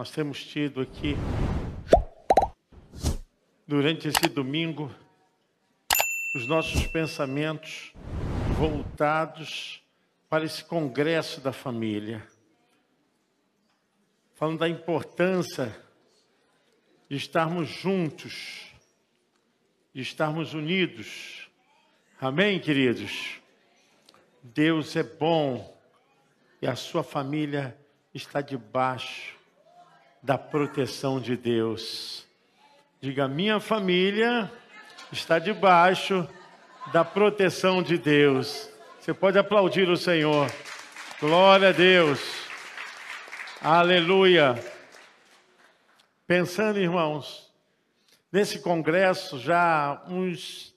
nós temos tido aqui, durante esse domingo, os nossos pensamentos voltados para esse congresso da família, falando da importância de estarmos juntos, de estarmos unidos. Amém, queridos? Deus é bom e a sua família está debaixo da proteção de Deus. Diga, minha família está debaixo da proteção de Deus. Você pode aplaudir o Senhor. Glória a Deus. Aleluia. Pensando, irmãos, nesse congresso já uns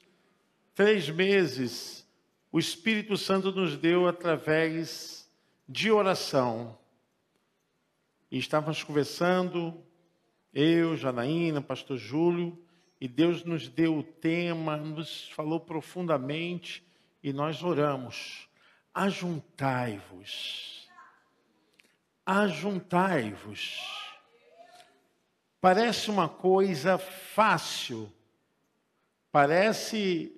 três meses, o Espírito Santo nos deu através de oração. E estávamos conversando, eu, Janaína, pastor Júlio, e Deus nos deu o tema, nos falou profundamente e nós oramos. Ajuntai-vos. Ajuntai-vos. Parece uma coisa fácil, parece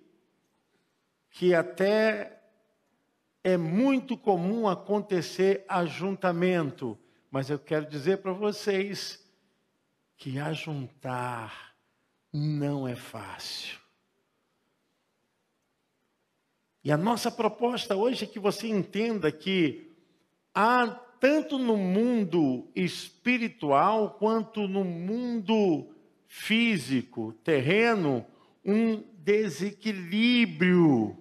que até é muito comum acontecer ajuntamento, mas eu quero dizer para vocês que ajuntar não é fácil. E a nossa proposta hoje é que você entenda que há tanto no mundo espiritual quanto no mundo físico, terreno, um desequilíbrio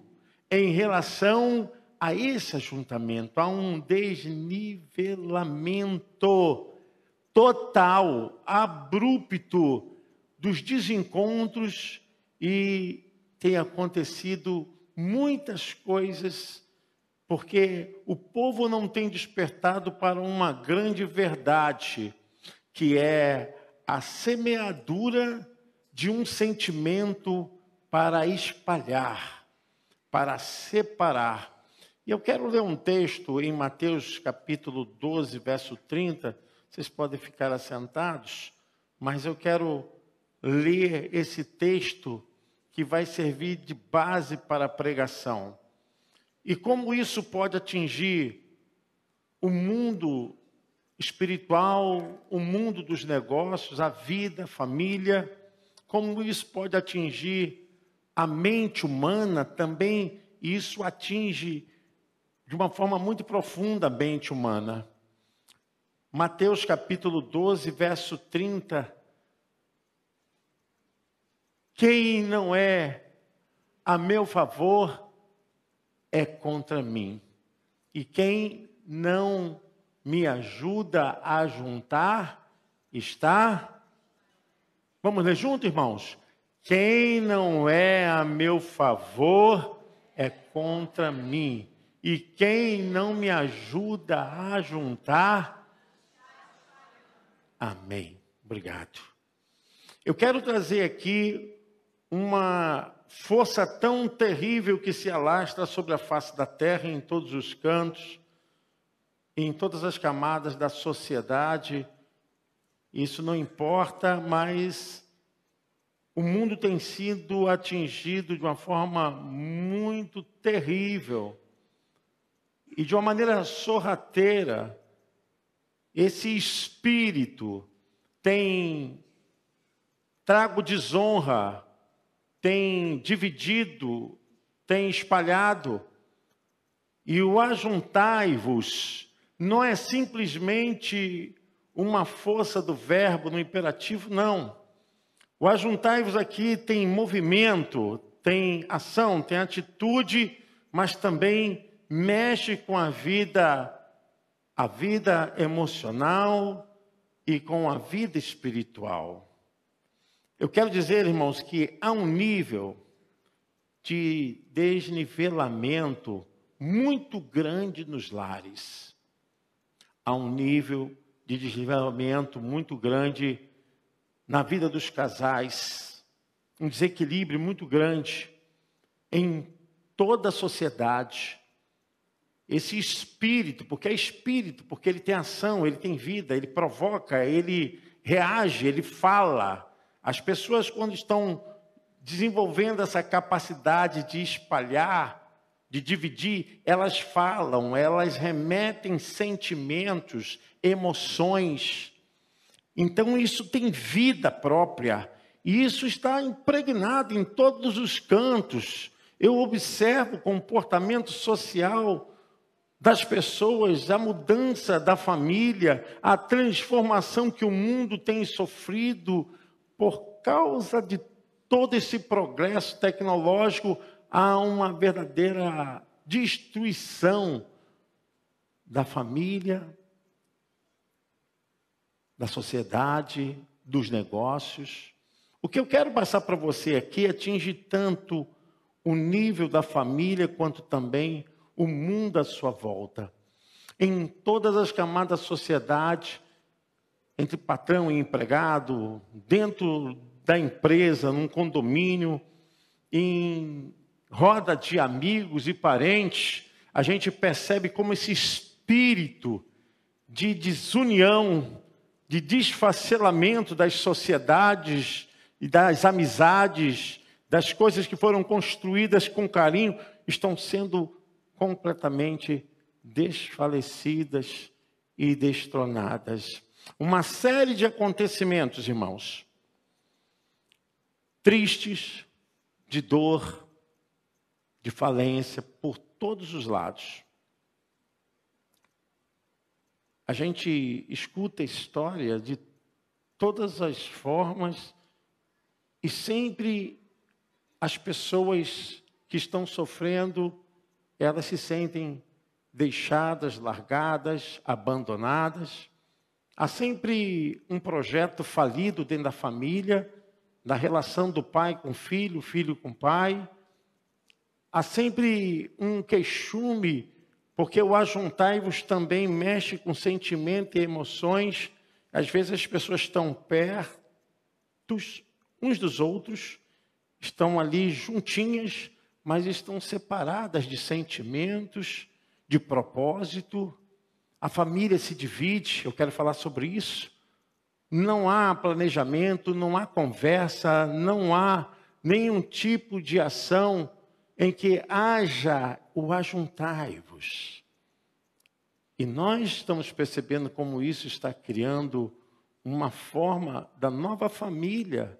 em relação a esse ajuntamento, há um desnivelamento total, abrupto dos desencontros e tem acontecido muitas coisas porque o povo não tem despertado para uma grande verdade, que é a semeadura de um sentimento para espalhar para separar. E eu quero ler um texto em Mateus capítulo 12, verso 30. Vocês podem ficar assentados, mas eu quero ler esse texto que vai servir de base para a pregação. E como isso pode atingir o mundo espiritual, o mundo dos negócios, a vida, a família, como isso pode atingir a mente humana também isso atinge de uma forma muito profunda mente humana. Mateus capítulo 12, verso 30. Quem não é a meu favor é contra mim. E quem não me ajuda a juntar está. Vamos ler junto, irmãos? Quem não é a meu favor é contra mim. E quem não me ajuda a juntar. Amém. Obrigado. Eu quero trazer aqui uma força tão terrível que se alastra sobre a face da terra, em todos os cantos, em todas as camadas da sociedade. Isso não importa, mas o mundo tem sido atingido de uma forma muito terrível e de uma maneira sorrateira. Esse espírito tem trago desonra, tem dividido, tem espalhado. E o ajuntai-vos não é simplesmente uma força do verbo no imperativo, não o ajuntai-vos aqui tem movimento, tem ação, tem atitude, mas também mexe com a vida, a vida emocional e com a vida espiritual. Eu quero dizer, irmãos, que há um nível de desnivelamento muito grande nos lares. Há um nível de desnivelamento muito grande na vida dos casais, um desequilíbrio muito grande em toda a sociedade. Esse espírito, porque é espírito, porque ele tem ação, ele tem vida, ele provoca, ele reage, ele fala. As pessoas, quando estão desenvolvendo essa capacidade de espalhar, de dividir, elas falam, elas remetem sentimentos, emoções. Então, isso tem vida própria. E isso está impregnado em todos os cantos. Eu observo comportamento social das pessoas, a mudança da família, a transformação que o mundo tem sofrido por causa de todo esse progresso tecnológico, há uma verdadeira destruição da família, da sociedade, dos negócios. O que eu quero passar para você aqui atinge tanto o nível da família quanto também o mundo à sua volta. Em todas as camadas da sociedade, entre patrão e empregado, dentro da empresa, num condomínio, em roda de amigos e parentes, a gente percebe como esse espírito de desunião, de desfacelamento das sociedades e das amizades, das coisas que foram construídas com carinho, estão sendo completamente desfalecidas e destronadas. Uma série de acontecimentos, irmãos, tristes, de dor, de falência, por todos os lados. A gente escuta a história de todas as formas e sempre as pessoas que estão sofrendo elas se sentem deixadas, largadas, abandonadas. Há sempre um projeto falido dentro da família, da relação do pai com o filho, filho com o pai. Há sempre um queixume, porque o ajuntai-vos também mexe com sentimento e emoções. Às vezes as pessoas estão perto uns dos outros, estão ali juntinhas, mas estão separadas de sentimentos, de propósito. A família se divide, eu quero falar sobre isso. Não há planejamento, não há conversa, não há nenhum tipo de ação em que haja o ajuntai-vos. E nós estamos percebendo como isso está criando uma forma da nova família.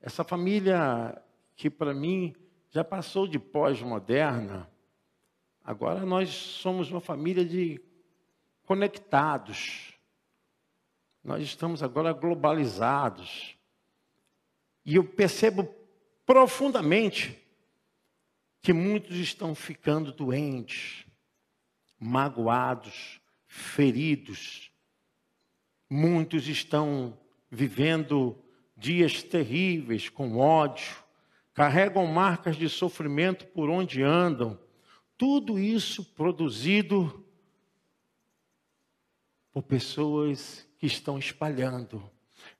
Essa família que para mim já passou de pós-moderna. Agora nós somos uma família de conectados. Nós estamos agora globalizados. E eu percebo profundamente que muitos estão ficando doentes, magoados, feridos. Muitos estão vivendo dias terríveis com ódio, carregam marcas de sofrimento por onde andam. Tudo isso produzido por pessoas que estão espalhando.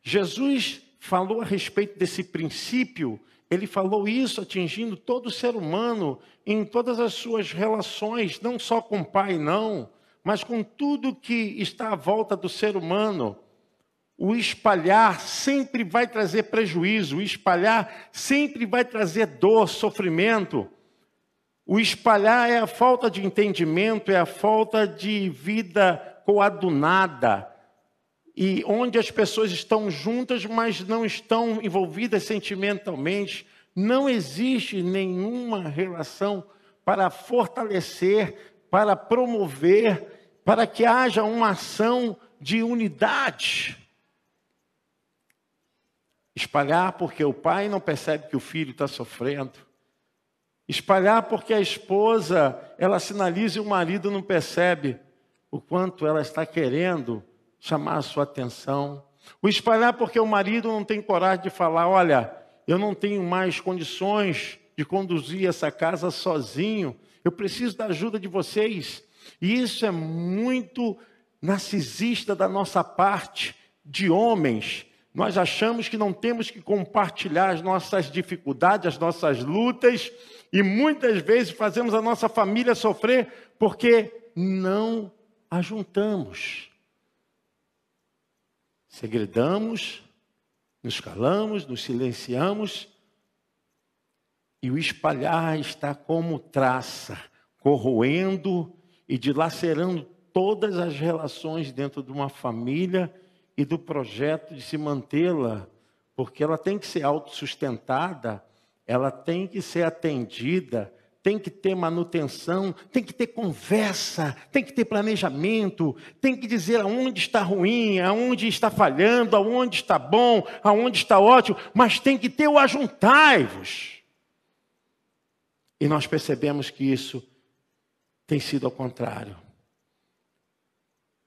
Jesus falou a respeito desse princípio, ele falou isso atingindo todo ser humano em todas as suas relações, não só com o pai, não, mas com tudo que está à volta do ser humano. O espalhar sempre vai trazer prejuízo, o espalhar sempre vai trazer dor, sofrimento. O espalhar é a falta de entendimento, é a falta de vida coadunada. E onde as pessoas estão juntas, mas não estão envolvidas sentimentalmente, não existe nenhuma relação para fortalecer, para promover, para que haja uma ação de unidade. Espalhar porque o pai não percebe que o filho está sofrendo. Espalhar porque a esposa, ela sinaliza e o marido não percebe o quanto ela está querendo chamar a sua atenção. O espalhar porque o marido não tem coragem de falar: olha, eu não tenho mais condições de conduzir essa casa sozinho, eu preciso da ajuda de vocês. E isso é muito narcisista da nossa parte, de homens, nós achamos que não temos que compartilhar as nossas dificuldades, as nossas lutas, E muitas vezes fazemos a nossa família sofrer porque não ajuntamos. Segredamos, nos calamos, nos silenciamos, e o espalhar está como traça, corroendo e dilacerando todas as relações dentro de uma família e do projeto de se mantê-la, porque ela tem que ser autossustentada, ela tem que ser atendida, tem que ter manutenção, tem que ter conversa, tem que ter planejamento, tem que dizer aonde está ruim, aonde está falhando, aonde está bom, aonde está ótimo, mas tem que ter o ajuntai-vos. E nós percebemos que isso tem sido ao contrário.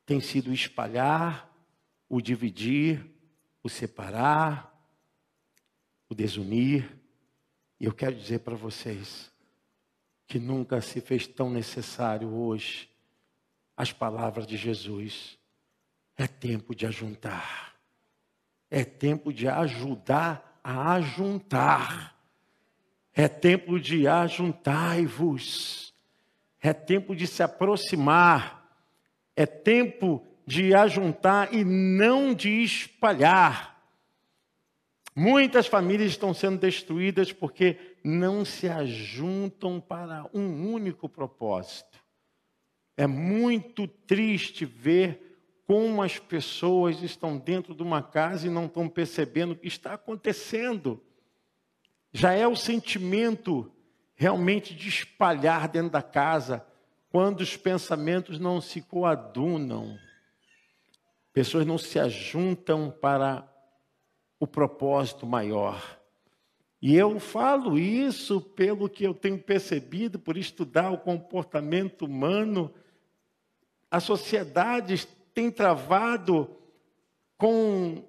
Tem sido espalhar, o dividir, o separar, o desunir. E eu quero dizer para vocês, que nunca se fez tão necessário hoje as palavras de Jesus. É tempo de ajuntar. É tempo de ajudar a ajuntar. É tempo de ajuntai-vos. É tempo de se aproximar. É tempo de ajuntar e não de espalhar. Muitas famílias estão sendo destruídas porque não se ajuntam para um único propósito. É muito triste ver como as pessoas estão dentro de uma casa e não estão percebendo o que está acontecendo. Já é o sentimento realmente de espalhar dentro da casa quando os pensamentos não se coadunam. Pessoas não se ajuntam para o propósito maior. E eu falo isso pelo que eu tenho percebido, por estudar o comportamento humano. A sociedade tem travado com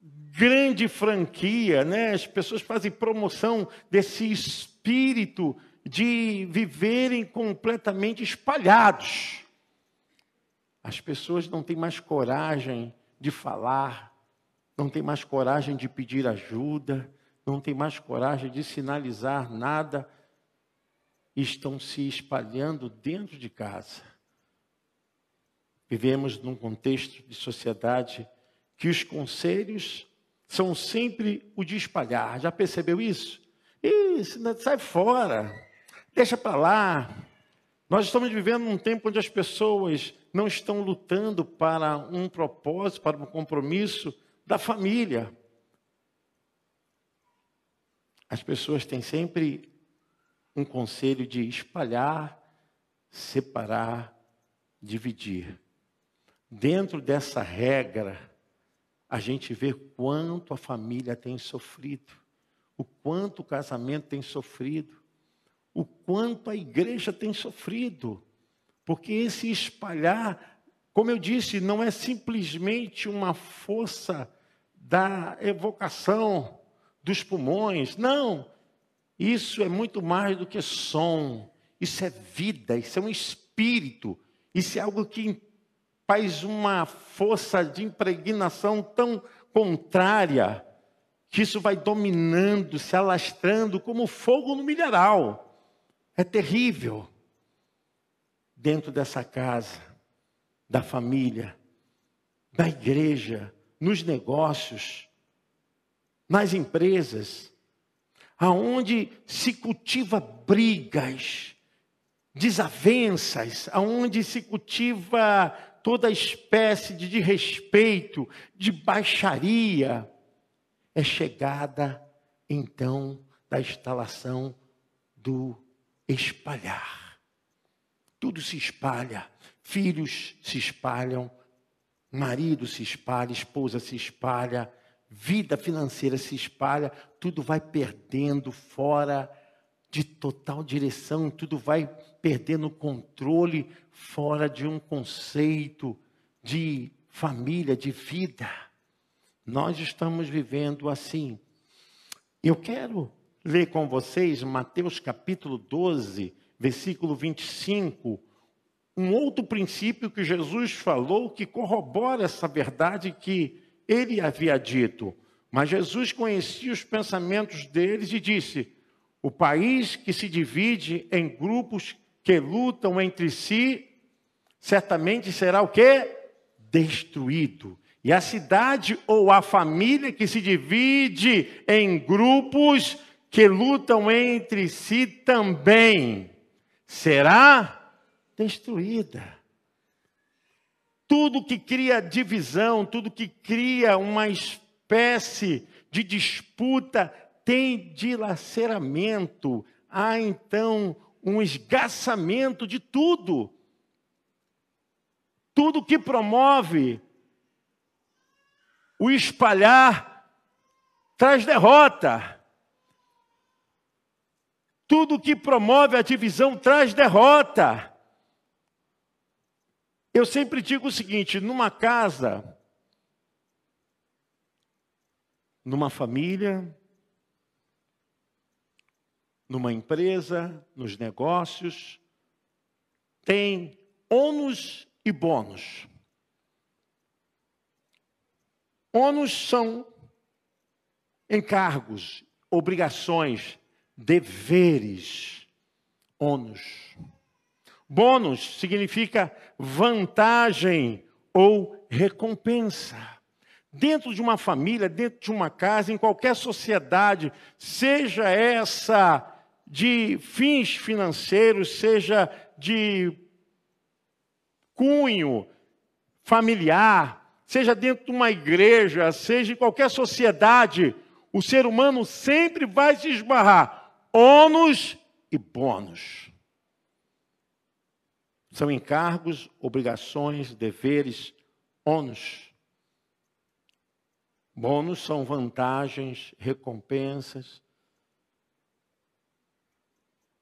grande franquia, né? As pessoas fazem promoção desse espírito de viverem completamente espalhados. As pessoas não têm mais coragem de falar, não tem mais coragem de pedir ajuda, não tem mais coragem de sinalizar nada, estão se espalhando dentro de casa. Vivemos num contexto de sociedade que os conselhos são sempre o de espalhar. Já percebeu isso? Isso, sai fora, deixa para lá. Nós estamos vivendo num tempo onde as pessoas não estão lutando para um propósito, para um compromisso, da família. As pessoas têm sempre um conselho de espalhar, separar, dividir. Dentro dessa regra, a gente vê quanto a família tem sofrido, o quanto o casamento tem sofrido, o quanto a igreja tem sofrido, porque esse espalhar, como eu disse, não é simplesmente uma força da evocação dos pulmões. Não, isso é muito mais do que som. Isso é vida, isso é um espírito. Isso é algo que faz uma força de impregnação tão contrária que isso vai dominando, se alastrando como fogo no mineral. É terrível. Dentro dessa casa, da família, da igreja, nos negócios, nas empresas, aonde se cultiva brigas, desavenças, aonde se cultiva toda espécie de, de respeito, de baixaria, é chegada então da instalação do espalhar. Tudo se espalha, filhos se espalham, marido se espalha, esposa se espalha, vida financeira se espalha, tudo vai perdendo fora de total direção, tudo vai perdendo controle fora de um conceito de família, de vida. Nós estamos vivendo assim. Eu quero ler com vocês Mateus capítulo 12, versículo 25, um outro princípio que Jesus falou que corrobora essa verdade que ele havia dito. Mas Jesus conhecia os pensamentos deles e disse: O país que se divide em grupos que lutam entre si, certamente será o quê? Destruído. E a cidade ou a família que se divide em grupos que lutam entre si também será destruída. Tudo que cria divisão, tudo que cria uma espécie de disputa tem dilaceramento. Há então um esgaçamento de tudo. Tudo que promove o espalhar traz derrota. Tudo que promove a divisão traz derrota. Eu sempre digo o seguinte: numa casa, numa família, numa empresa, nos negócios, tem ônus e bônus. Ônus são encargos, obrigações, deveres. Ônus. Bônus significa vantagem ou recompensa. Dentro de uma família, dentro de uma casa, em qualquer sociedade, seja essa de fins financeiros, seja de cunho familiar, seja dentro de uma igreja, seja em qualquer sociedade, o ser humano sempre vai se esbarrar ônus e bônus. São encargos, obrigações, deveres, ônus. Bônus são vantagens, recompensas.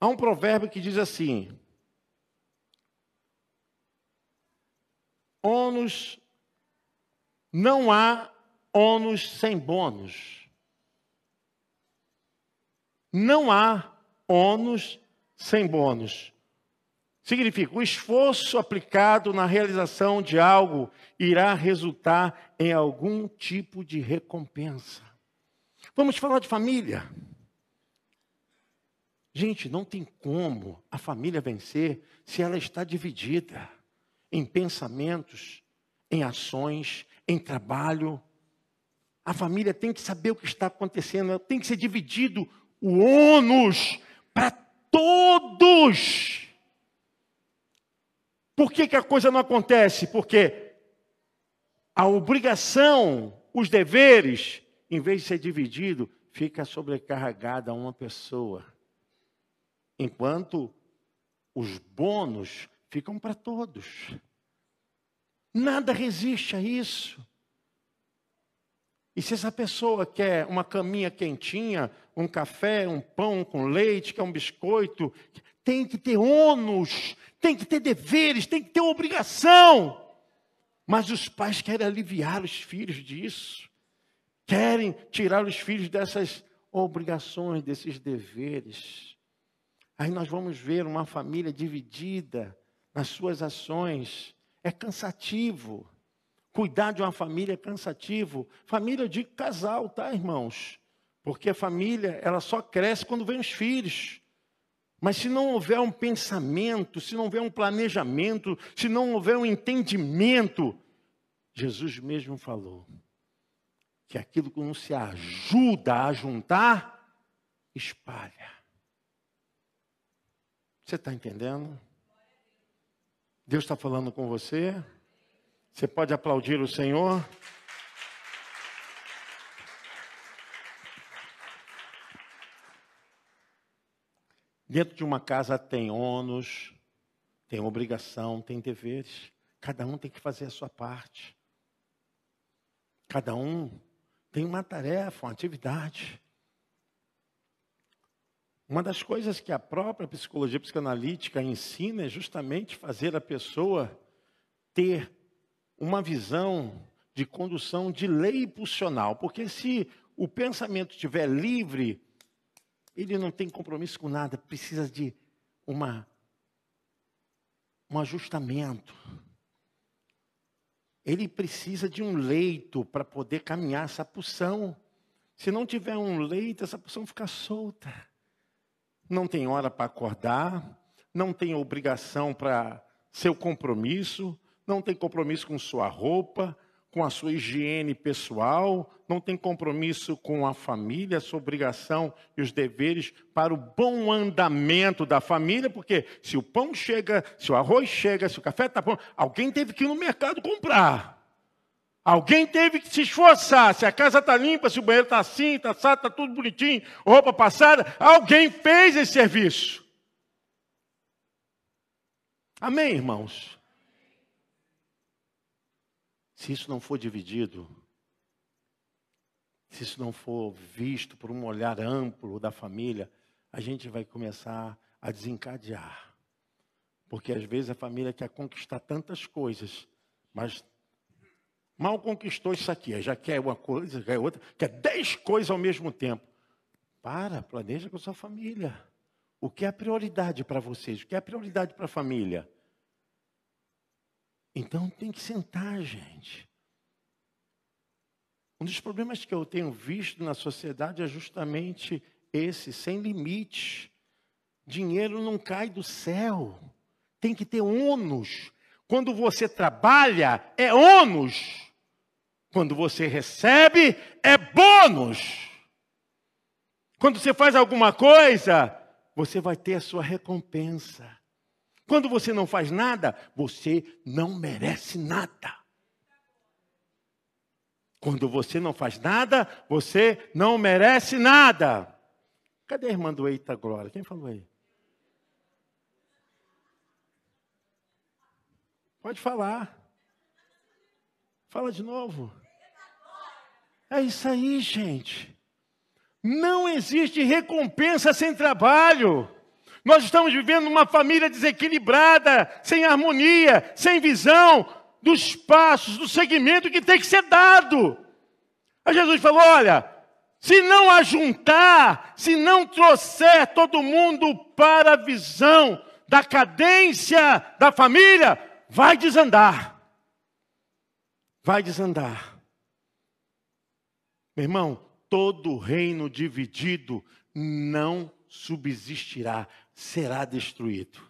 Há um provérbio que diz assim: ônus, não há ônus sem bônus. Não há ônus sem bônus. Significa, o esforço aplicado na realização de algo irá resultar em algum tipo de recompensa. Vamos falar de família. Gente, não tem como a família vencer se ela está dividida em pensamentos, em ações, em trabalho. A família tem que saber o que está acontecendo, tem que ser dividido o ônus para todos. Por que, que a coisa não acontece? Porque a obrigação, os deveres, em vez de ser dividido, fica sobrecarregada a uma pessoa. Enquanto os bônus ficam para todos. Nada resiste a isso. E se essa pessoa quer uma caminha quentinha, um café, um pão com leite, quer um biscoito, tem que ter ônus, tem que ter deveres, tem que ter obrigação. Mas os pais querem aliviar os filhos disso, querem tirar os filhos dessas obrigações, desses deveres. Aí nós vamos ver uma família dividida nas suas ações. É cansativo. Cuidar de uma família é cansativo. Família de casal, tá, irmãos? Porque a família, ela só cresce quando vem os filhos. Mas se não houver um pensamento, se não houver um planejamento, se não houver um entendimento, Jesus mesmo falou que aquilo que não se ajuda a juntar, espalha. Você está entendendo? Deus está falando com você? Você pode aplaudir o Senhor? Dentro de uma casa tem ônus, tem obrigação, tem deveres. Cada um tem que fazer a sua parte. Cada um tem uma tarefa, uma atividade. Uma das coisas que a própria psicologia psicanalítica ensina é justamente fazer a pessoa ter uma visão de condução de lei pulsional. Porque se o pensamento estiver livre, ele não tem compromisso com nada, precisa de uma, um ajustamento. Ele precisa de um leito para poder caminhar essa pulsão. Se não tiver um leito, essa pulsão fica solta. não tem hora para acordar, não tem obrigação para seu compromisso, não tem compromisso com sua roupa, com a sua higiene pessoal, não tem compromisso com a família, sua obrigação e os deveres para o bom andamento da família, porque se o pão chega, se o arroz chega, se o café está pronto, alguém teve que ir no mercado comprar. Alguém teve que se esforçar. Se a casa está limpa, se o banheiro está assim, está assado, está tudo bonitinho, roupa passada, alguém fez esse serviço. Amém, irmãos? Se isso não for dividido, se isso não for visto por um olhar amplo da família, a gente vai começar a desencadear. Porque às vezes a família quer conquistar tantas coisas, mas Mal conquistou isso aqui, já quer uma coisa, quer outra, quer dez coisas ao mesmo tempo. Para, planeja com a sua família. O que é prioridade para vocês? O que é prioridade para a família? Então tem que sentar, gente. Um dos problemas que eu tenho visto na sociedade é justamente esse, sem limite. Dinheiro não cai do céu. Tem que ter ônus. Quando você trabalha, é ônus. Quando você recebe, é bônus. Quando você faz alguma coisa, você vai ter a sua recompensa. Quando você não faz nada, você não merece nada. Quando você não faz nada, você não merece nada. Cadê a irmã do Eita Glória? Quem falou aí? Pode falar. Fala de novo. É isso aí, gente. Não existe recompensa sem trabalho. Nós estamos vivendo uma família desequilibrada, sem harmonia, sem visão dos passos, do segmento que tem que ser dado. Aí Jesus falou: olha, se não ajuntar, se não trouxer todo mundo para a visão da cadência da família, vai desandar. Vai desandar. Meu irmão, todo reino dividido não subsistirá, será destruído.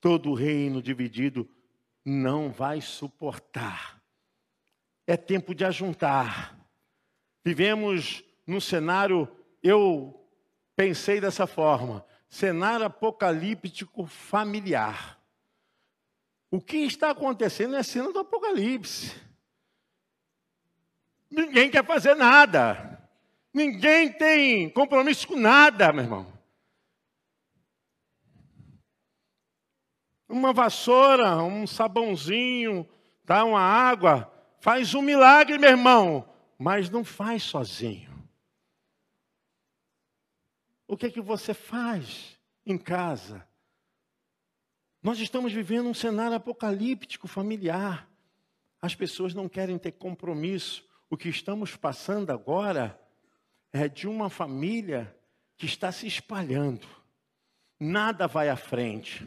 Todo reino dividido não vai suportar. É tempo de ajuntar. Vivemos num cenário, eu pensei dessa forma, cenário apocalíptico familiar. O que está acontecendo é a cena do apocalipse. Ninguém quer fazer nada. Ninguém tem compromisso com nada, meu irmão. Uma vassoura, um sabãozinho, tá, uma água, faz um milagre, meu irmão, mas não faz sozinho. O que é que você faz em casa? Nós estamos vivendo um cenário apocalíptico familiar. As pessoas não querem ter compromisso o que estamos passando agora é de uma família que está se espalhando. Nada vai à frente.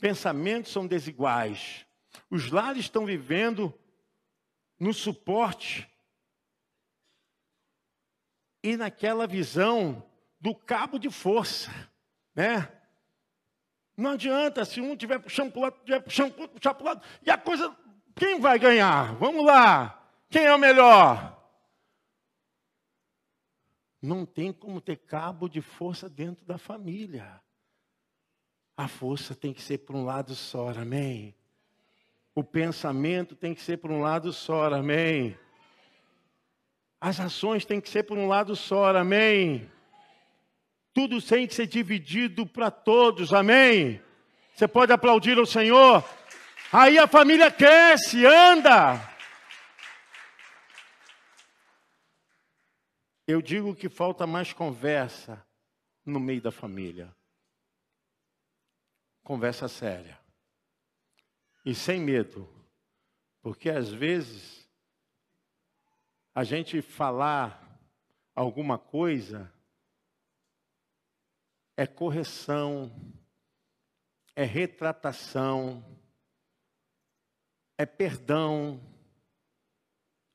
Pensamentos são desiguais. Os lares estão vivendo no suporte e naquela visão do cabo de força, né? Não adianta se um tiver puxando para o lado, tiver puxando para o lado, e a coisa, quem vai ganhar? Vamos lá. Quem é o melhor? Não tem como ter cabo de força dentro da família. A força tem que ser por um lado só, amém? O pensamento tem que ser por um lado só, amém? As ações têm que ser por um lado só, amém? Tudo tem que ser dividido para todos, amém? Você pode aplaudir o Senhor? Aí a família cresce, anda. Eu digo que falta mais conversa no meio da família. Conversa séria. E sem medo. Porque às vezes a gente falar alguma coisa é correção, é retratação, é perdão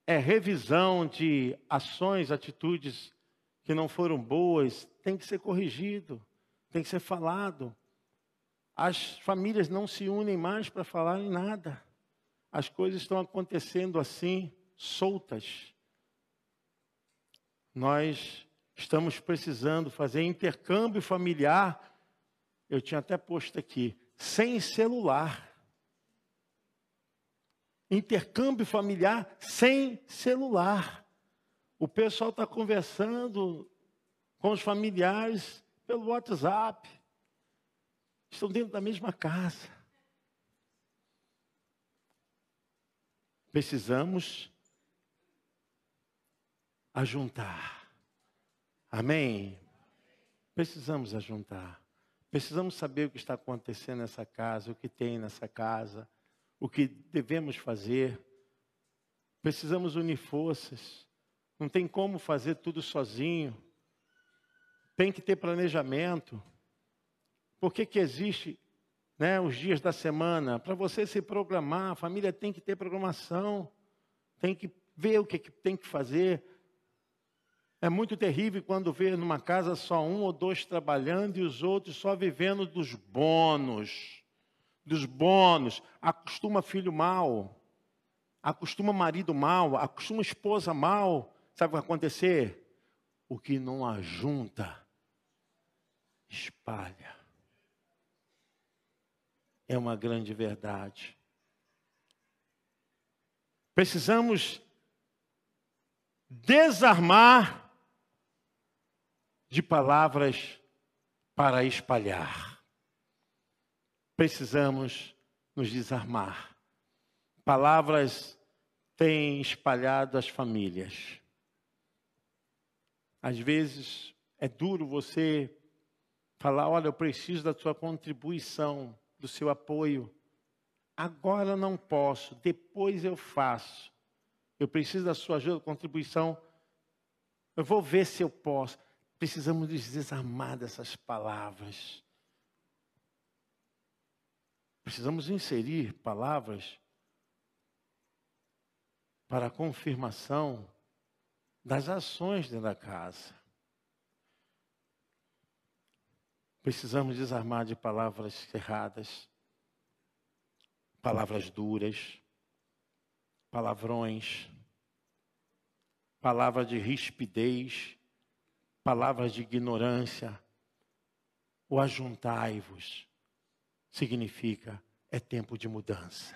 é revisão de ações, atitudes que não foram boas, tem que ser corrigido, tem que ser falado. As famílias não se unem mais para falar em nada. As coisas estão acontecendo assim, soltas. Nós estamos precisando fazer intercâmbio familiar. Eu tinha até posto aqui, sem celular. Intercâmbio familiar sem celular. O pessoal está conversando com os familiares pelo WhatsApp estão dentro da mesma casa. Precisamos ajuntar. Amém? Precisamos ajuntar. Precisamos saber o que está acontecendo nessa casa, o que tem nessa casa, o que devemos fazer. Precisamos unir forças. Não tem como fazer tudo sozinho. Tem que ter planejamento. Por que, que existe né, os dias da semana? Para você se programar, a família tem que ter programação, tem que ver o que, que tem que fazer. É muito terrível quando vê numa casa só um ou dois trabalhando e os outros só vivendo dos bônus. Dos bônus. Acostuma filho mal, acostuma marido mal, acostuma esposa mal. Sabe o que vai acontecer? O que não ajunta, espalha é uma grande verdade. Precisamos desarmar de palavras para espalhar. Precisamos nos desarmar. Palavras têm espalhado as famílias. Às vezes é duro você falar: olha, eu preciso da sua contribuição do seu apoio. Agora não posso, depois eu faço. Eu preciso da sua ajuda, contribuição. Eu vou ver se eu posso. Precisamos desarmar dessas palavras. Precisamos inserir palavras para a confirmação das ações dentro da casa. Precisamos desarmar de palavras erradas, palavras duras, palavrões, palavras de rispidez, palavras de ignorância. O ajuntai-vos significa é tempo de mudança.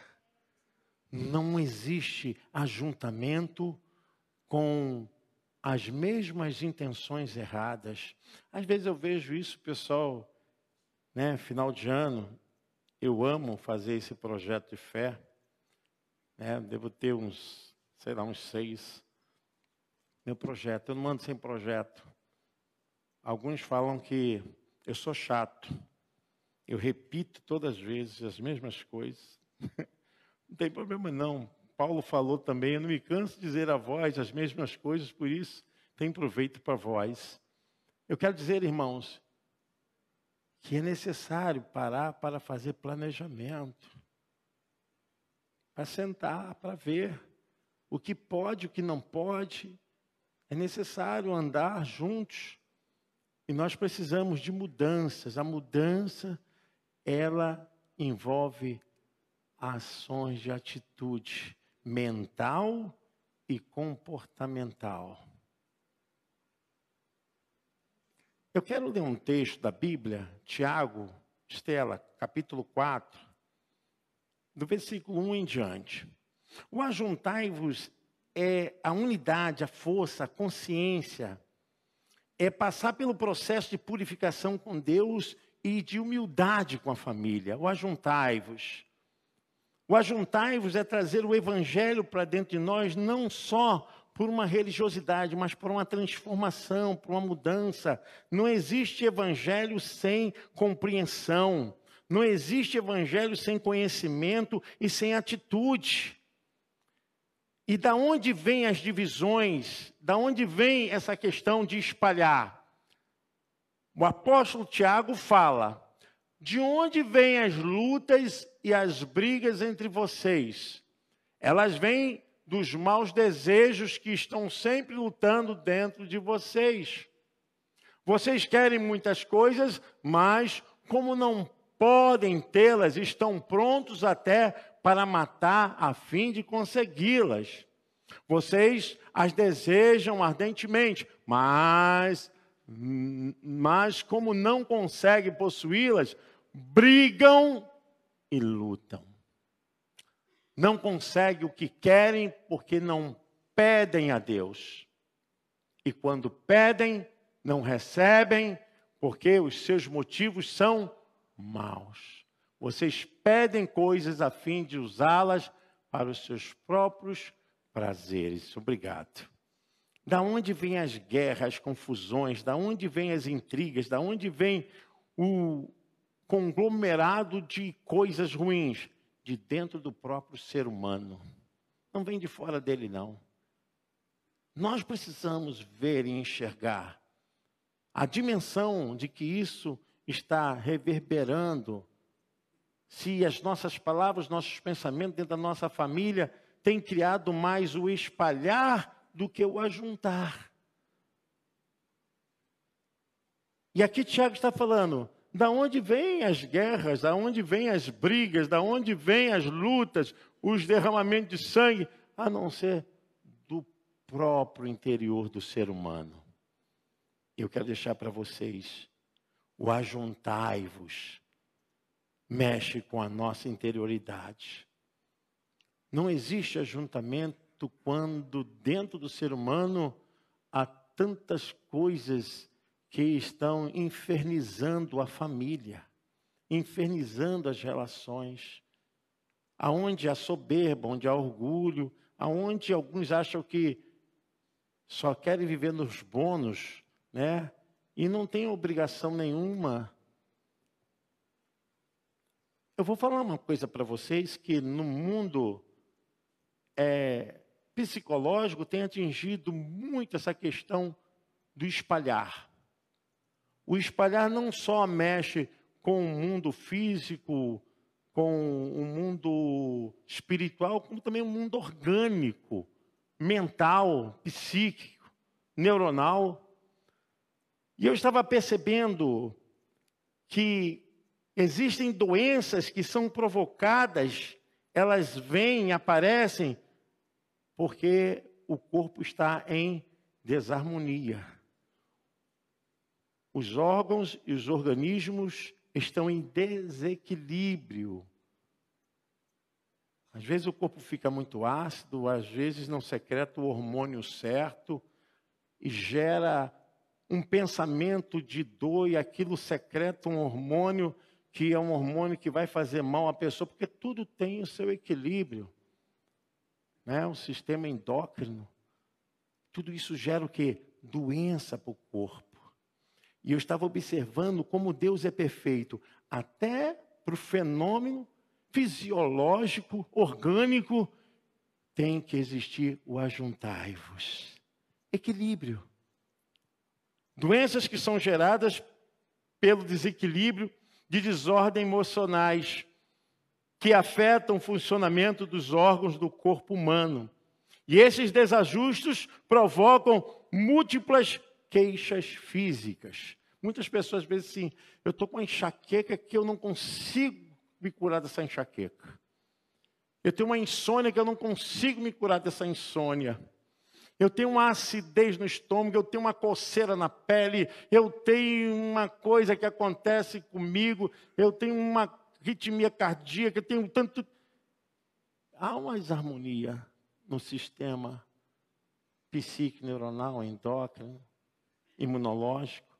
Não existe ajuntamento com as mesmas intenções erradas. Às vezes eu vejo isso, pessoal, né, final de ano, eu amo fazer esse projeto de fé. Né, devo ter uns, sei lá, uns seis. Meu projeto, eu não mando sem projeto. Alguns falam que eu sou chato. Eu repito todas as vezes as mesmas coisas. não tem problema não. Paulo falou também, eu não me canso de dizer a vós as mesmas coisas, por isso tem proveito para vós. Eu quero dizer, irmãos, que é necessário parar para fazer planejamento, para sentar, para ver o que pode, o que não pode. É necessário andar juntos. E nós precisamos de mudanças. A mudança, ela envolve ações de atitude mental e comportamental. Eu quero ler um texto da Bíblia, Tiago, Estela, capítulo 4, do versículo 1 em diante. O ajuntai-vos é a unidade, a força, a consciência, é passar pelo processo de purificação com Deus e de humildade com a família. O ajuntai-vos. O ajuntai-vos é trazer o evangelho para dentro de nós, não só por uma religiosidade, mas por uma transformação, por uma mudança. Não existe evangelho sem compreensão. Não existe evangelho sem conhecimento e sem atitude. E da onde vêm as divisões? Da onde vem essa questão de espalhar? O apóstolo Tiago fala: de onde vêm as lutas e as brigas entre vocês? Elas vêm dos maus desejos que estão sempre lutando dentro de vocês. Vocês querem muitas coisas, mas como não podem tê-las, estão prontos até para matar a fim de consegui-las. Vocês as desejam ardentemente, mas mas como não conseguem possuí-las, brigam e lutam. Não conseguem o que querem porque não pedem a Deus. E quando pedem, não recebem porque os seus motivos são maus. Vocês pedem coisas a fim de usá-las para os seus próprios prazeres. Obrigado. Da onde vêm as guerras, as confusões? Da onde vêm as intrigas? Da onde vem o conglomerado de coisas ruins? De dentro do próprio ser humano. Não vem de fora dele, não. Nós precisamos ver e enxergar a dimensão de que isso está reverberando. Se as nossas palavras, nossos pensamentos dentro da nossa família têm criado mais o espalhar do que o ajuntar. E aqui Tiago está falando, da onde vêm as guerras, da onde vêm as brigas, da onde vêm as lutas, os derramamentos de sangue, a não ser do próprio interior do ser humano. Eu quero deixar para vocês o ajuntai-vos mexe com a nossa interioridade. Não existe ajuntamento quando dentro do ser humano há tantas coisas que estão infernizando a família, infernizando as relações. Aonde há soberba, onde há orgulho, aonde alguns acham que só querem viver nos bônus, né? E não tem obrigação nenhuma. Eu vou falar uma coisa para vocês que no mundo é, psicológico tem atingido muito essa questão do espalhar. O espalhar não só mexe com o mundo físico, com o mundo espiritual, como também o mundo orgânico, mental, psíquico, neuronal. E eu estava percebendo que existem doenças que são provocadas, elas vêm, aparecem porque o corpo está em desarmonia. Os órgãos e os organismos estão em desequilíbrio. Às vezes o corpo fica muito ácido, às vezes não secreta o hormônio certo e gera um pensamento de dor e aquilo secreta um hormônio que é um hormônio que vai fazer mal à pessoa, porque tudo tem o seu equilíbrio né, o sistema endócrino, tudo isso gera o quê? Doença para o corpo. E eu estava observando como Deus é perfeito, até para o fenômeno fisiológico, orgânico, tem que existir o ajuntai-vos. Equilíbrio. Doenças que são geradas pelo desequilíbrio de desordem emocionais que afetam o funcionamento dos órgãos do corpo humano. E esses desajustes provocam múltiplas queixas físicas. Muitas pessoas dizem assim: eu estou com uma enxaqueca que eu não consigo me curar dessa enxaqueca. Eu tenho uma insônia que eu não consigo me curar dessa insônia. Eu tenho uma acidez no estômago, eu tenho uma coceira na pele, eu tenho uma coisa que acontece comigo, eu tenho uma ritmia cardíaca, tem um tanto. Há uma desarmonia no sistema psíquico, neuronal, endócrino, imunológico.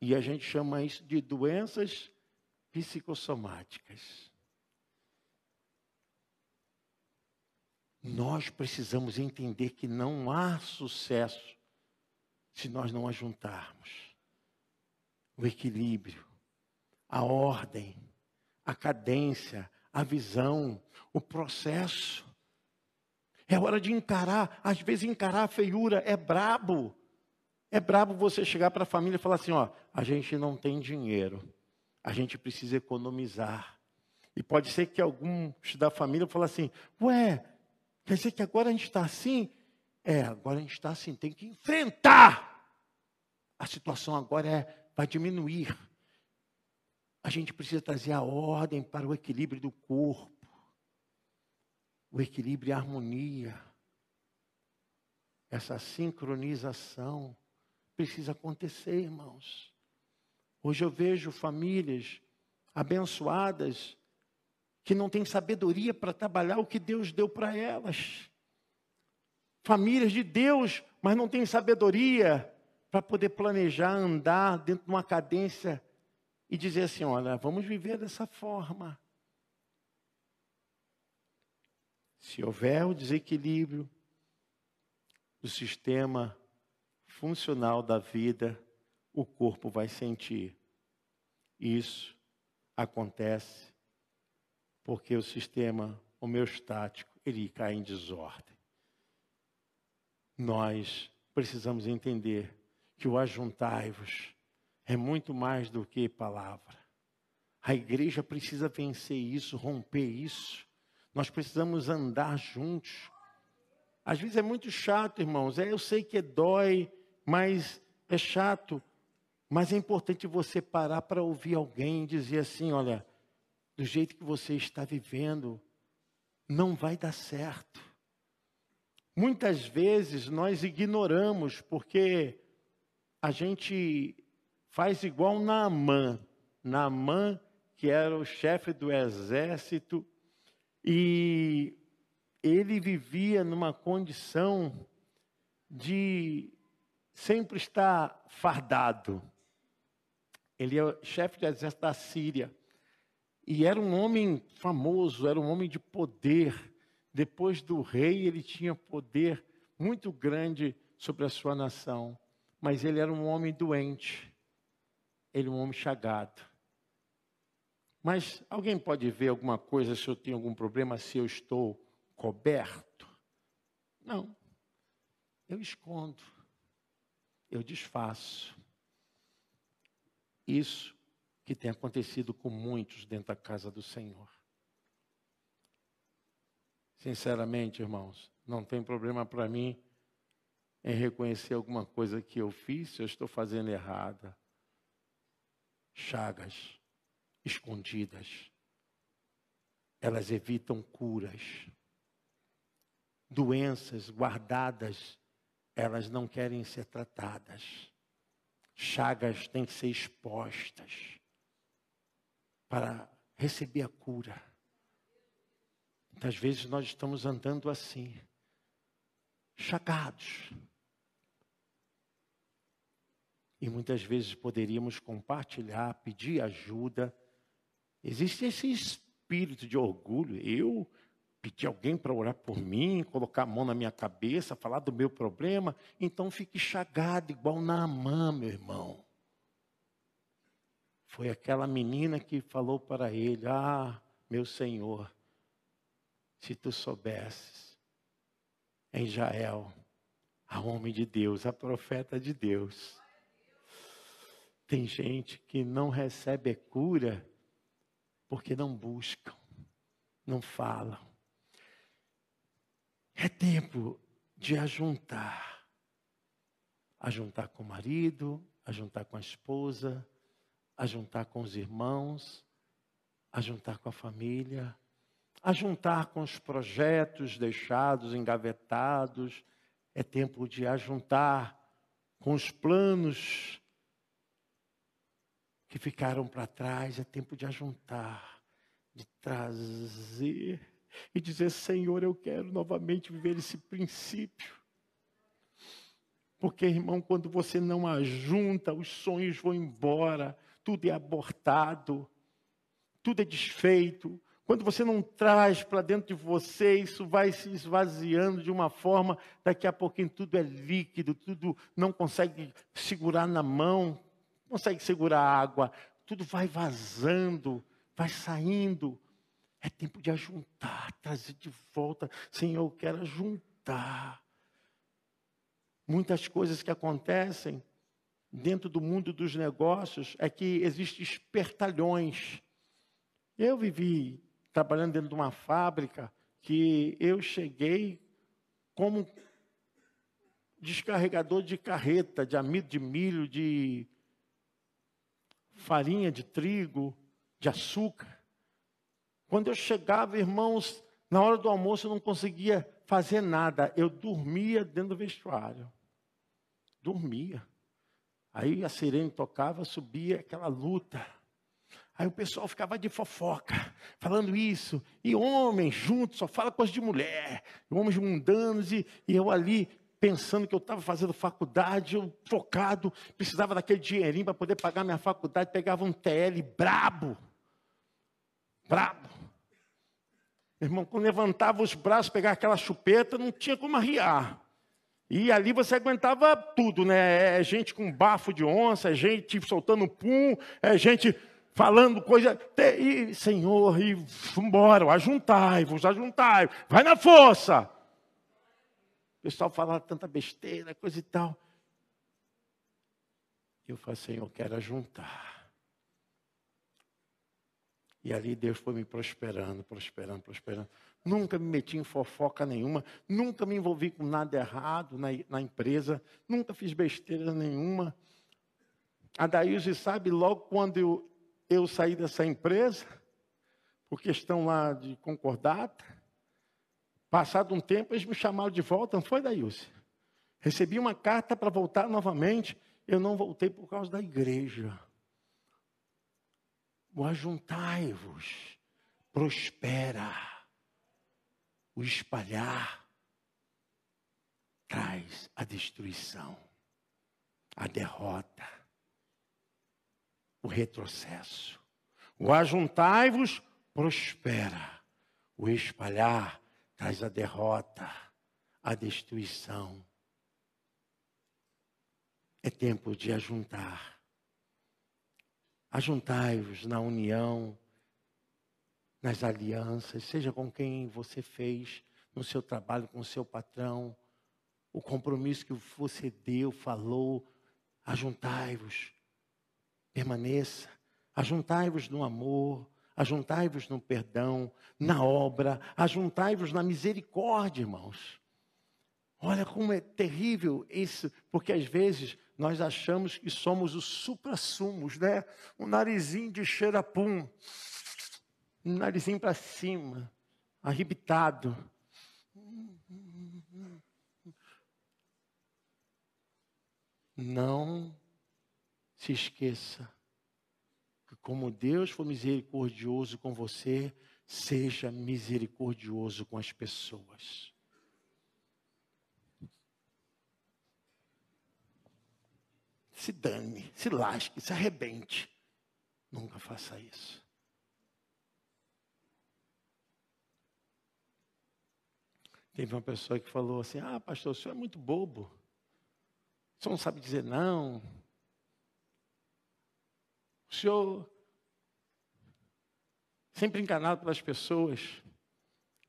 E a gente chama isso de doenças psicossomáticas. Nós precisamos entender que não há sucesso se nós não ajuntarmos o equilíbrio, a ordem, a cadência, a visão, o processo. É hora de encarar, às vezes encarar a feiura é brabo. É brabo você chegar para a família e falar assim, ó, a gente não tem dinheiro. A gente precisa economizar. E pode ser que alguns da família falem assim, ué, quer dizer que agora a gente está assim? É, agora a gente está assim, tem que enfrentar. a situação agora é, vai diminuir. A gente precisa trazer a ordem para o equilíbrio do corpo, o equilíbrio e a harmonia. Essa sincronização precisa acontecer, irmãos. Hoje eu vejo famílias abençoadas que não têm sabedoria para trabalhar o que Deus deu para elas. Famílias de Deus, mas não têm sabedoria para poder planejar, andar dentro de uma cadência e dizer assim: olha, vamos viver dessa forma. Se houver o desequilíbrio do sistema funcional da vida, o corpo vai sentir. Isso acontece porque o sistema homeostático ele cai em desordem. Nós precisamos entender que o ajuntai-vos é muito mais do que palavra. A igreja precisa vencer isso, romper isso. Nós precisamos andar juntos. Às vezes é muito chato, irmãos. É, eu sei que dói, mas é chato. Mas é importante você parar para ouvir alguém dizer assim: olha, do jeito que você está vivendo, não vai dar certo. Muitas vezes nós ignoramos porque a gente faz igual Naamã. Naamã, que era o chefe do exército, e ele vivia numa condição de sempre estar fardado. Ele é chefe de exército da Síria. E era um homem famoso, era um homem de poder. Depois do rei, ele tinha poder muito grande sobre a sua nação mas ele era um homem doente, ele um homem chagado. Mas alguém pode ver alguma coisa se eu tenho algum problema, se eu estou coberto? Não. Eu escondo, eu desfaço. Isso que tem acontecido com muitos dentro da casa do Senhor. Sinceramente, irmãos, não tem problema para mim em reconhecer alguma coisa que eu fiz, eu estou fazendo errada. Chagas escondidas, elas evitam curas. Doenças guardadas, elas não querem ser tratadas. Chagas têm que ser expostas para receber a cura. Muitas vezes nós estamos andando assim, chagados, e muitas vezes poderíamos compartilhar, pedir ajuda. Existe esse espírito de orgulho. Eu pedir alguém para orar por mim, colocar a mão na minha cabeça, falar do meu problema. Então fique chagado, igual na mão, meu irmão. Foi aquela menina que falou para ele: Ah, meu Senhor, se tu soubesses, em Israel, a homem de Deus, a profeta de Deus, tem gente que não recebe cura porque não buscam, não falam. É tempo de ajuntar. Ajuntar com o marido, ajuntar com a esposa, ajuntar com os irmãos, ajuntar com a família, ajuntar com os projetos deixados, engavetados. É tempo de ajuntar com os planos que ficaram para trás, é tempo de ajuntar, de trazer e dizer: Senhor, eu quero novamente viver esse princípio. Porque, irmão, quando você não ajunta, os sonhos vão embora, tudo é abortado, tudo é desfeito. Quando você não traz para dentro de você, isso vai se esvaziando de uma forma, daqui a pouquinho tudo é líquido, tudo não consegue segurar na mão, consegue segurar a água, tudo vai vazando, vai saindo. É tempo de ajuntar, trazer de volta. Senhor, eu quero ajuntar. Muitas coisas que acontecem dentro do mundo dos negócios é que existem espertalhões. Eu vivi trabalhando dentro de uma fábrica que eu cheguei como descarregador de carreta, de amido de milho, de farinha de trigo, de açúcar. Quando eu chegava, irmãos, na hora do almoço eu não conseguia fazer nada. Eu dormia dentro do vestuário. Dormia. Aí a sirene tocava, subia aquela luta. Aí o pessoal ficava de fofoca, falando isso. E homens juntos, só fala coisa de mulher. Homens mundanos, e, e eu ali pensando que eu estava fazendo faculdade, eu focado, precisava daquele dinheirinho para poder pagar minha faculdade, pegava um TL brabo. Brabo. Irmão, quando levantava os braços, pegava aquela chupeta, não tinha como arriar. E ali você aguentava tudo, né? É gente com bafo de onça, é gente soltando pum, é gente falando coisa. E, Senhor, e vambora, ajuntai-vos, ajuntai, vai na força. Pessoal falava tanta besteira, coisa e tal. Eu falei, Senhor, eu quero ajuntar. E ali Deus foi me prosperando, prosperando, prosperando. Nunca me meti em fofoca nenhuma, nunca me envolvi com nada errado na, na empresa, nunca fiz besteira nenhuma. A Daílse sabe, logo quando eu, eu saí dessa empresa, por questão lá de concordata, passado um tempo, eles me chamaram de volta, não foi, Daílse? Recebi uma carta para voltar novamente, eu não voltei por causa da igreja. O ajuntai-vos, prospera. O espalhar traz a destruição, a derrota, o retrocesso. O ajuntai-vos, prospera. O espalhar traz a derrota, a destruição. É tempo de ajuntar Ajuntai-vos na união, nas alianças, seja com quem você fez no seu trabalho, com o seu patrão, o compromisso que você deu, falou. Ajuntai-vos, permaneça, ajuntai-vos no amor, ajuntai-vos no perdão, na obra, ajuntai-vos na misericórdia, irmãos. Olha como é terrível isso, porque às vezes nós achamos que somos os supra-sumos, né? Um narizinho de xerapum, um narizinho para cima, arrebitado. Não se esqueça que como Deus for misericordioso com você, seja misericordioso com as pessoas. se dane, se lasque, se arrebente. Nunca faça isso. Teve uma pessoa que falou assim: Ah, pastor, o senhor é muito bobo. O senhor não sabe dizer não. O senhor sempre enganado pelas pessoas.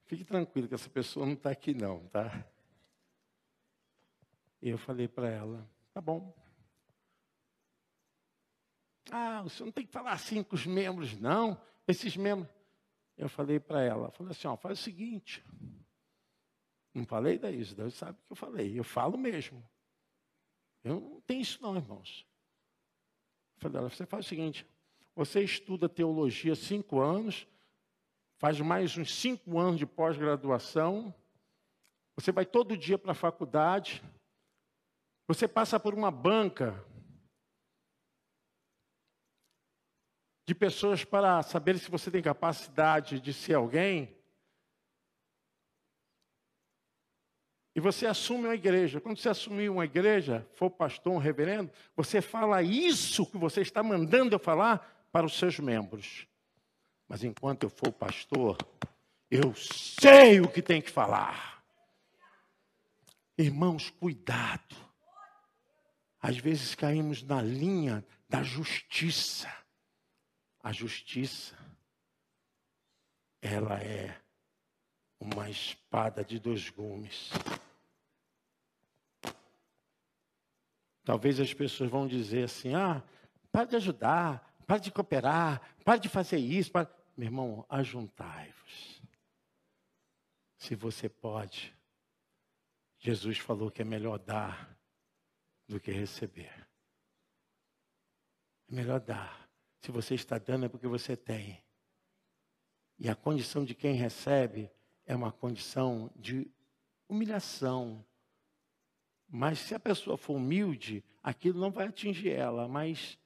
Fique tranquilo que essa pessoa não está aqui não, tá? E eu falei para ela, tá bom. Ah, o senhor não tem que falar assim com os membros, não. Esses membros. Eu falei para ela, falei assim, ó, faz o seguinte. Não falei da isso, Deus sabe o que eu falei. Eu falo mesmo. Eu não tenho isso não, irmãos. Eu falei, ela, você faz o seguinte, você estuda teologia cinco anos, faz mais uns cinco anos de pós-graduação, você vai todo dia para a faculdade, você passa por uma banca de pessoas para saber se você tem capacidade de ser alguém. E você assume uma igreja. Quando você assumir uma igreja, for pastor, um reverendo, você fala isso que você está mandando eu falar para os seus membros. Mas enquanto eu for pastor, eu sei o que tem que falar. Irmãos, cuidado. Às vezes caímos na linha da justiça. A justiça, ela é uma espada de dois gumes. Talvez as pessoas vão dizer assim: ah, para de ajudar, para de cooperar, para de fazer isso. Para... Meu irmão, ajuntai-vos. Se você pode, Jesus falou que é melhor dar do que receber. É melhor dar. Se você está dando é porque você tem. E a condição de quem recebe é uma condição de humilhação. Mas se a pessoa for humilde, aquilo não vai atingir ela. Mas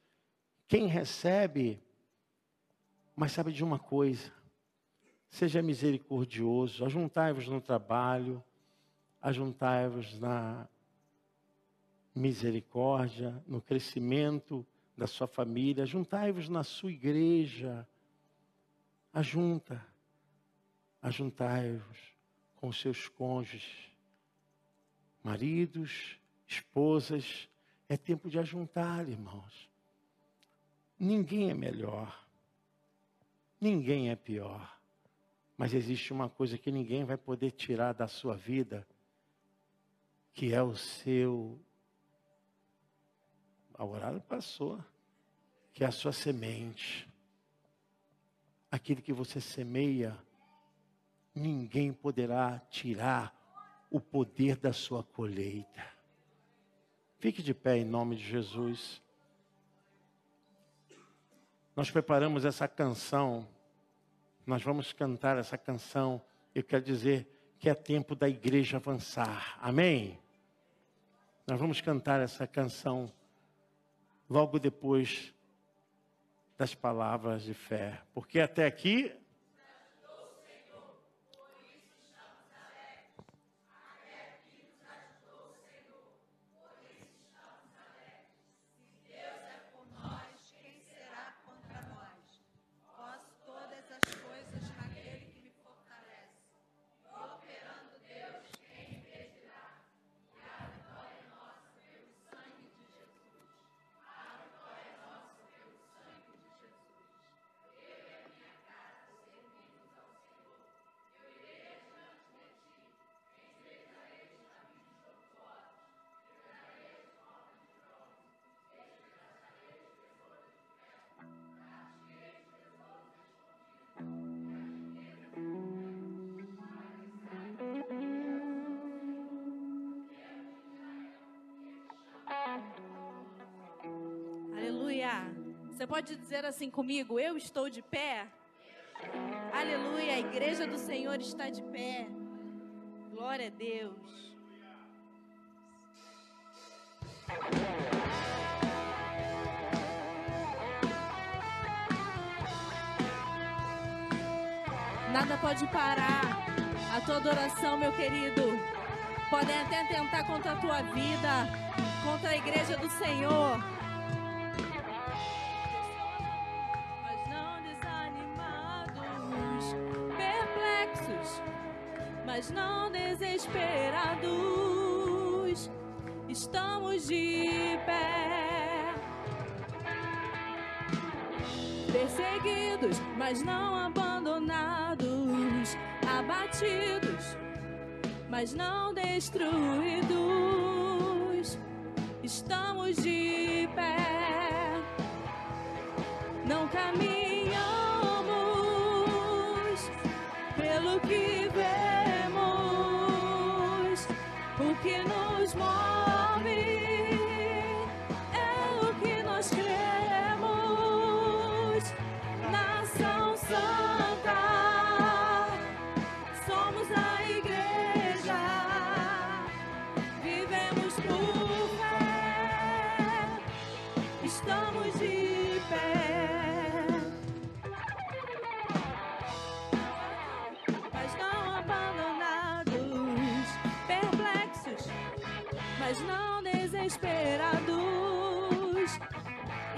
quem recebe, mas sabe de uma coisa: seja misericordioso, ajuntai-vos no trabalho, ajuntai-vos na misericórdia, no crescimento da sua família, ajuntai-vos na sua igreja, ajunta, ajuntai-vos com seus cônjuges, maridos, esposas, é tempo de ajuntar, irmãos. Ninguém é melhor, ninguém é pior, mas existe uma coisa que ninguém vai poder tirar da sua vida, que é o seu. A horário passou, que é a sua semente. Aquilo que você semeia, ninguém poderá tirar o poder da sua colheita. Fique de pé em nome de Jesus. Nós preparamos essa canção, nós vamos cantar essa canção. Eu quero dizer que é tempo da igreja avançar. Amém? Nós vamos cantar essa canção logo depois das palavras de fé, porque até aqui Você pode dizer assim comigo: Eu estou de pé. Aleluia, a igreja do Senhor está de pé. Glória a Deus. Nada pode parar a tua adoração, meu querido. Podem até tentar contra a tua vida, contra a igreja do Senhor. Mas não desesperados. Estamos de pé. Perseguidos, mas não abandonados. Abatidos, mas não destruídos. Estamos de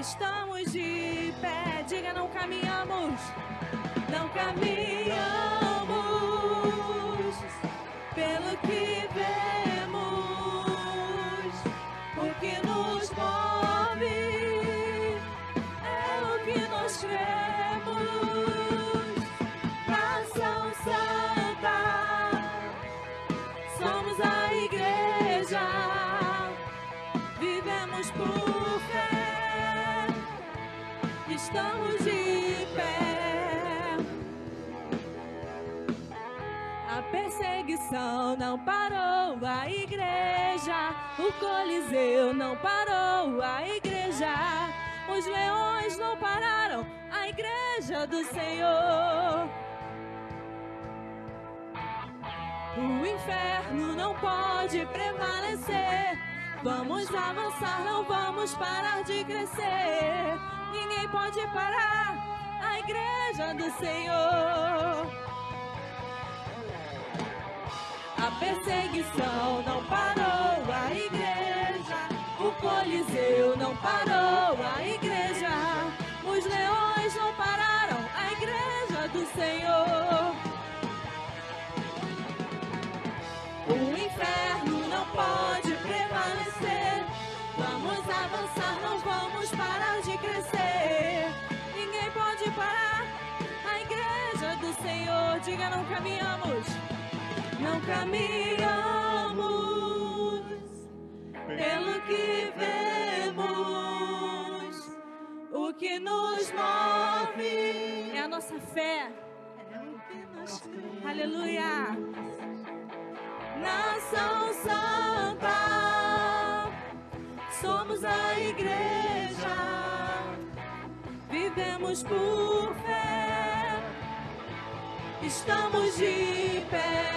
estamos de pé. Diga, não caminhamos, não caminhamos pelo que vemos, estamos de pé. A perseguição não parou a igreja, o Coliseu não parou a igreja, os leões não pararam a igreja do Senhor. O inferno não pode prevalecer. Vamos avançar, não vamos parar de crescer. Ninguém pode parar a igreja do Senhor. A perseguição não parou a igreja. O Coliseu não parou a igreja. Diga, não caminhamos. Não caminhamos pelo que vemos. O que nos move é a nossa fé. Aleluia nação santa, somos a igreja, vivemos por fé, estamos de pé.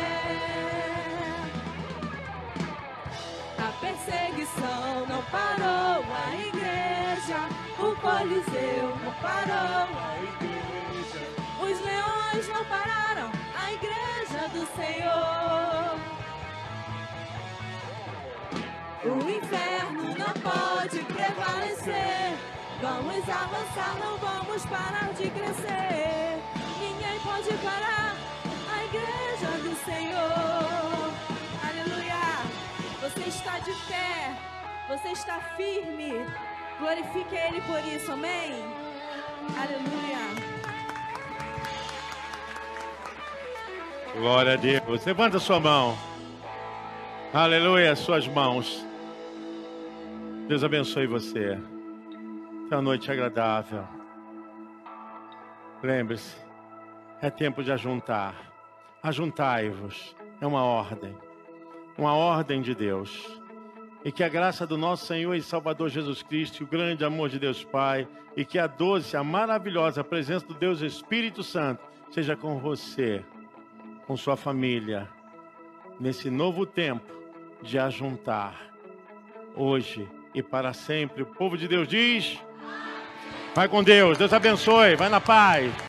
A perseguição não parou a igreja, o Coliseu não parou a igreja, os leões não pararam a igreja do Senhor. O inferno não pode prevalecer. Vamos avançar, não vamos parar de crescer. Pode parar a igreja do Senhor. Aleluia. Você está de pé, você está firme. Glorifique a Ele por isso, amém? Aleluia. Glória a Deus. Levanta sua mão. Aleluia, suas mãos. Deus abençoe você. Tenha uma noite agradável. Lembre-se, é tempo de ajuntar. Ajuntai-vos. É uma ordem. Uma ordem de Deus. E que a graça do nosso Senhor e Salvador Jesus Cristo, o grande amor de Deus Pai, e que a doce, a maravilhosa presença do Deus Espírito Santo seja com você, com sua família, nesse novo tempo de ajuntar. Hoje e para sempre. O povo de Deus diz: Vai com Deus, Deus abençoe, vai na paz.